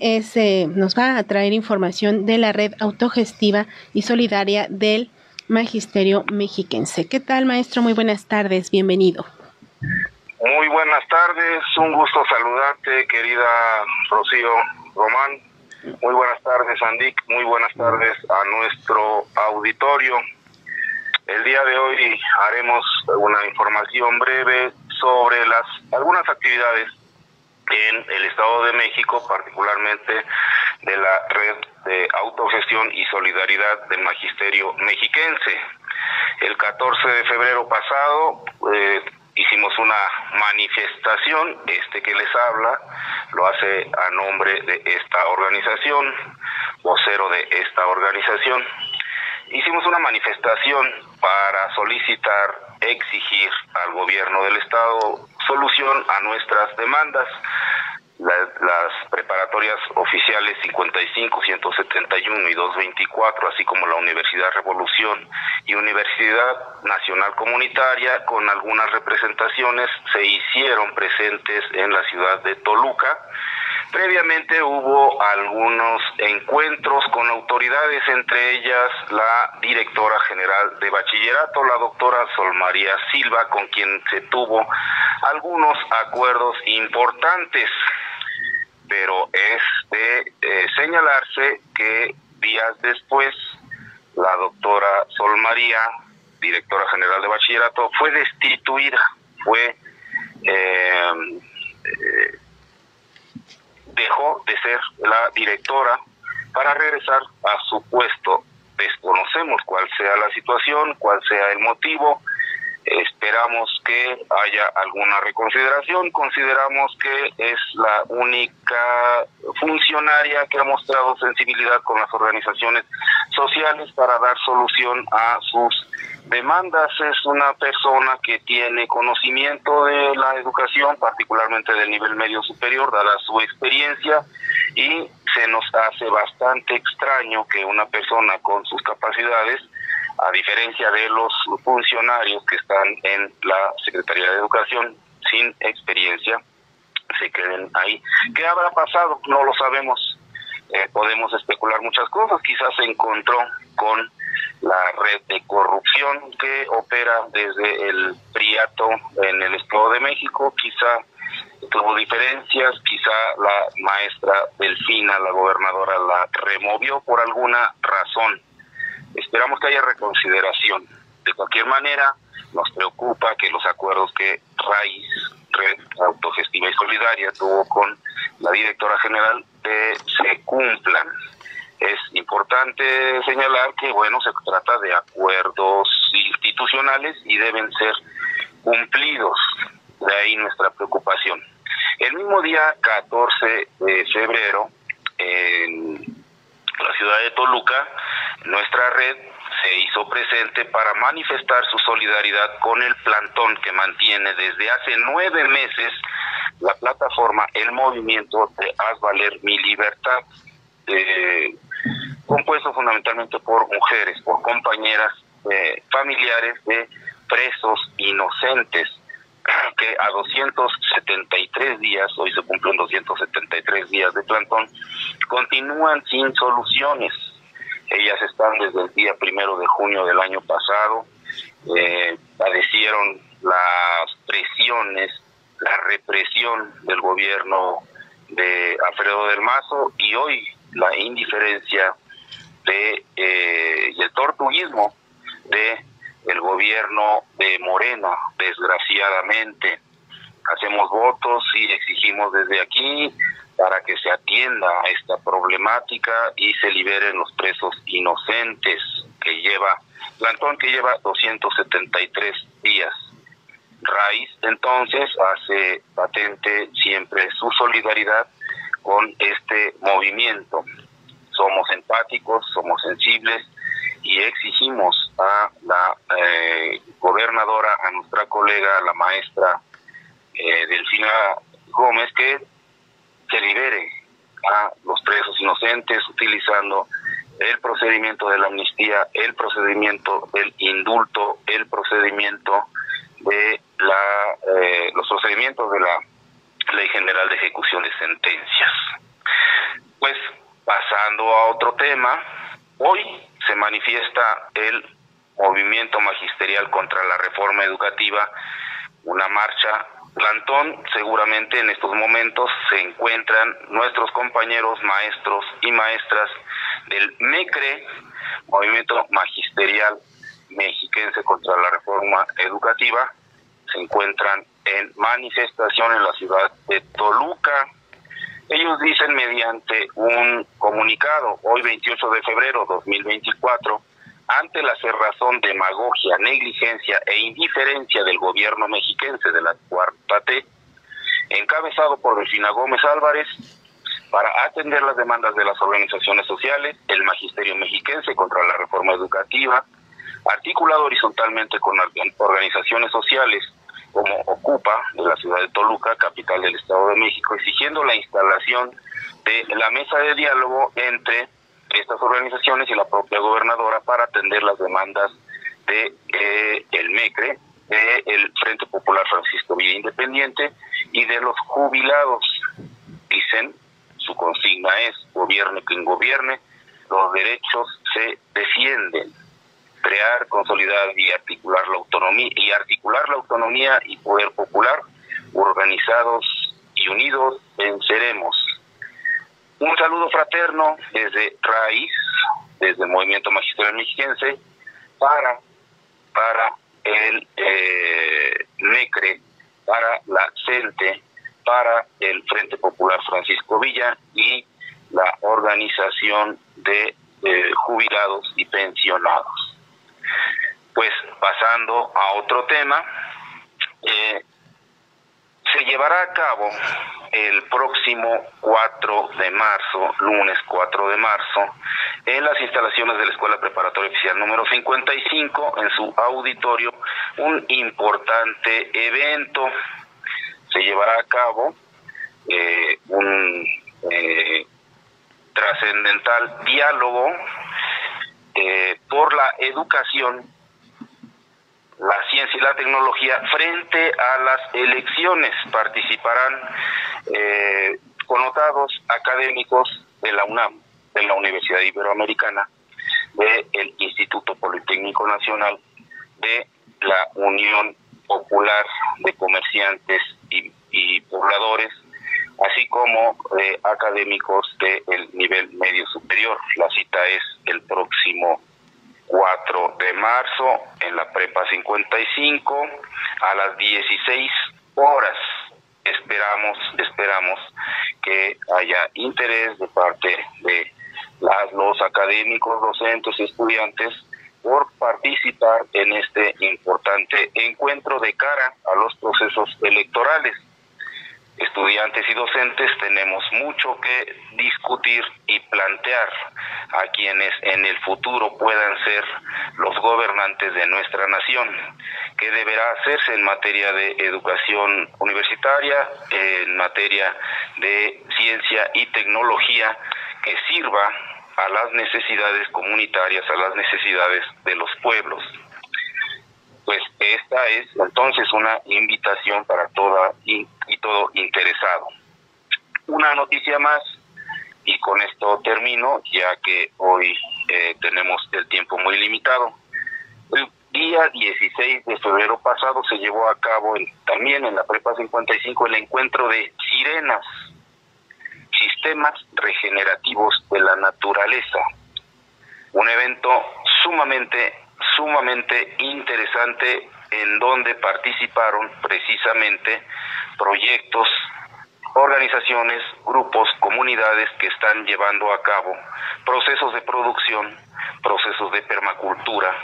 es, eh, nos va a traer información de la red autogestiva y solidaria del Magisterio Mexiquense. ¿Qué tal, maestro? Muy buenas tardes, bienvenido. Muy buenas tardes, un gusto saludarte, querida Rocío Román. Muy buenas tardes, Andic. Muy buenas tardes a nuestro auditorio. El día de hoy haremos una información breve sobre las algunas actividades en el Estado de México, particularmente de la red de autogestión y solidaridad del Magisterio Mexiquense. El 14 de febrero pasado eh, hicimos una manifestación, este que les habla lo hace a nombre de esta organización, vocero de esta organización. Hicimos una manifestación para solicitar, exigir al gobierno del Estado solución a nuestras demandas las preparatorias oficiales 55, 171 y 224, así como la Universidad Revolución y Universidad Nacional Comunitaria, con algunas representaciones, se hicieron presentes en la ciudad de Toluca. Previamente hubo algunos encuentros con autoridades, entre ellas la directora general de bachillerato, la doctora Sol María Silva, con quien se tuvo algunos acuerdos importantes pero es de eh, señalarse que días después la doctora Sol María, directora general de bachillerato, fue destituida, fue eh, eh, dejó de ser la directora para regresar a su puesto. Desconocemos cuál sea la situación, cuál sea el motivo, Esperamos que haya alguna reconsideración. Consideramos que es la única funcionaria que ha mostrado sensibilidad con las organizaciones sociales para dar solución a sus demandas. Es una persona que tiene conocimiento de la educación, particularmente del nivel medio superior, dada su experiencia, y se nos hace bastante extraño que una persona con sus capacidades a diferencia de los funcionarios que están en la Secretaría de Educación sin experiencia, se queden ahí. ¿Qué habrá pasado? No lo sabemos. Eh, podemos especular muchas cosas. Quizás se encontró con la red de corrupción que opera desde el Priato en el Estado de México. Quizá tuvo diferencias, quizá la maestra Delfina, la gobernadora, la removió por alguna razón Esperamos que haya reconsideración. De cualquier manera, nos preocupa que los acuerdos que Raíz, Red Autogestiva y Solidaria, tuvo con la directora general eh, se cumplan. Es importante señalar que, bueno, se trata de acuerdos institucionales y deben ser cumplidos. De ahí nuestra preocupación. El mismo día 14 de febrero, en la ciudad de Toluca, nuestra red se hizo presente para manifestar su solidaridad con el plantón que mantiene desde hace nueve meses la plataforma El Movimiento de Haz Valer Mi Libertad, eh, compuesto fundamentalmente por mujeres, por compañeras eh, familiares de presos inocentes que a 273 días, hoy se cumplen 273 días de plantón, continúan sin soluciones ellas están desde el día primero de junio del año pasado, eh, padecieron las presiones, la represión del gobierno de Alfredo del Mazo y hoy la indiferencia de eh, y el tortuguismo de el gobierno de Morena, desgraciadamente. Hacemos votos y exigimos desde aquí para que se atienda a esta problemática y se liberen los presos inocentes que lleva, plantón que lleva 273 días. Raíz entonces hace patente siempre su solidaridad con este movimiento. Somos empáticos, somos sensibles y exigimos a la eh, gobernadora, a nuestra colega, la maestra eh, Delfina Gómez, que se libere a los presos inocentes utilizando el procedimiento de la amnistía, el procedimiento del indulto, el procedimiento de la, eh, los procedimientos de la Ley General de Ejecución de Sentencias. Pasando a otro tema, hoy se manifiesta el movimiento magisterial contra la reforma educativa, una marcha plantón, seguramente en estos momentos se encuentran nuestros compañeros maestros y maestras del MECRE, Movimiento Magisterial Mexiquense contra la Reforma Educativa, se encuentran en manifestación en la ciudad de Toluca. Ellos dicen mediante un comunicado, hoy 28 de febrero 2024, ante la cerrazón, demagogia, negligencia e indiferencia del gobierno mexiquense de la Cuarta T, encabezado por Delfina Gómez Álvarez, para atender las demandas de las organizaciones sociales, el magisterio mexiquense contra la reforma educativa, articulado horizontalmente con organizaciones sociales como Ocupa de la ciudad de Toluca, capital del Estado de México, exigiendo la instalación de la mesa de diálogo entre estas organizaciones y la propia gobernadora para atender las demandas de eh, el MECRE, de el Frente Popular Francisco Villa Independiente y de los jubilados. Dicen, su consigna es gobierne quien gobierne, los derechos se defienden. Crear, consolidar y articular la autonomía y articular la autonomía y poder popular, organizados y unidos venceremos un saludo fraterno desde Raíz, desde el Movimiento Magisterial Mexiquense, para, para el eh, NECRE, para la CENTE, para el Frente Popular Francisco Villa y la Organización de eh, Jubilados y Pensionados. Pues pasando a otro tema, eh, se llevará a cabo el próximo 4 de marzo, lunes 4 de marzo, en las instalaciones de la Escuela Preparatoria Oficial número 55, en su auditorio, un importante evento. Se llevará a cabo eh, un eh, trascendental diálogo eh, por la educación la ciencia y la tecnología frente a las elecciones. Participarán eh, connotados académicos de la UNAM, de la Universidad Iberoamericana, del Instituto Politécnico Nacional, de la Unión Popular de Comerciantes y, Pobladores, así como de académicos del nivel medio superior. La cita es el próximo 4 de marzo en la Prepa 55 a las 16 horas. Esperamos, esperamos que haya interés de parte de las, los académicos, docentes y estudiantes por participar en este importante encuentro de cara a los procesos electorales estudiantes y docentes tenemos mucho que discutir y plantear a quienes en el futuro puedan ser los gobernantes de nuestra nación, qué deberá hacerse en materia de educación universitaria, en materia de ciencia y tecnología que sirva a las necesidades comunitarias, a las necesidades de los pueblos pues esta es entonces una invitación para toda y, todo interesado. Una noticia más, y con esto termino, ya que hoy eh, tenemos el tiempo muy limitado. El día 16 de febrero pasado se llevó a cabo también en la Prepa 55 el encuentro de sirenas, sistemas regenerativos de la naturaleza. Un evento sumamente sumamente interesante en donde participaron precisamente proyectos, organizaciones, grupos, comunidades que están llevando a cabo procesos de producción, procesos de permacultura,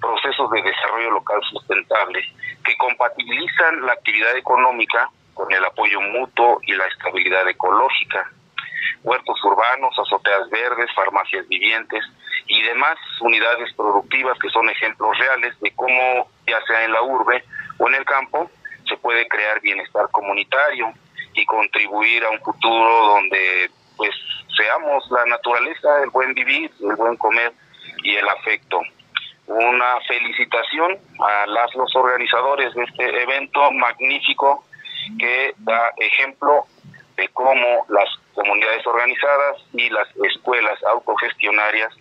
procesos de desarrollo local sustentable que compatibilizan la actividad económica con el apoyo mutuo y la estabilidad ecológica. Huertos urbanos, azoteas verdes, farmacias vivientes, y demás unidades productivas que son ejemplos reales de cómo, ya sea en la urbe o en el campo, se puede crear bienestar comunitario y contribuir a un futuro donde pues seamos la naturaleza, el buen vivir, el buen comer y el afecto. Una felicitación a las los organizadores de este evento magnífico que da ejemplo de cómo las comunidades organizadas y las escuelas autogestionarias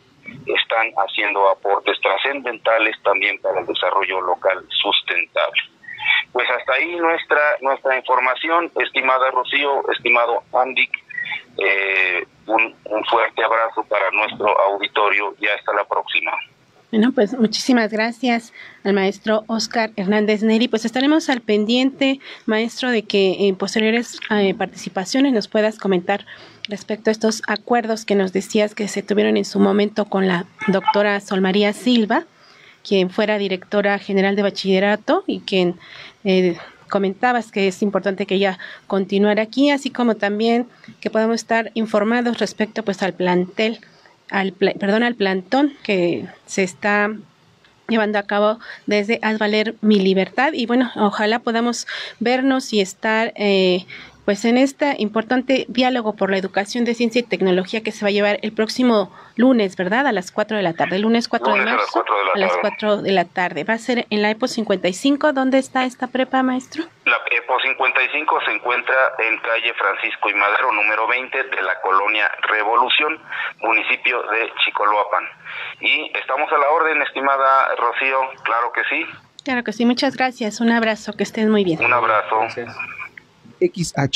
están haciendo aportes trascendentales también para el desarrollo local sustentable. Pues hasta ahí nuestra nuestra información, estimada Rocío, estimado Andy, eh, un, un fuerte abrazo para nuestro auditorio y hasta la próxima. Bueno, pues muchísimas gracias al maestro Oscar Hernández Neri. Pues estaremos al pendiente, maestro, de que en posteriores eh, participaciones nos puedas comentar respecto a estos acuerdos que nos decías que se tuvieron en su momento con la doctora Sol María Silva, quien fuera directora general de bachillerato y quien eh, comentabas que es importante que ella continuara aquí, así como también que podamos estar informados respecto pues al plantel al, perdón, al plantón que se está llevando a cabo desde Haz Valer Mi Libertad. Y bueno, ojalá podamos vernos y estar eh, pues en este importante diálogo por la educación de ciencia y tecnología que se va a llevar el próximo lunes, ¿verdad? A las 4 de la tarde, el lunes 4 de marzo a las 4 de la tarde. Va a ser en la EPO 55. ¿Dónde está esta prepa, maestro? La EPO 55 se encuentra en calle Francisco y Madero, número 20 de la colonia Revolución, municipio de Chicoloapan. Y estamos a la orden, estimada Rocío, claro que sí. Claro que sí, muchas gracias. Un abrazo, que estén muy bien. Un abrazo. XH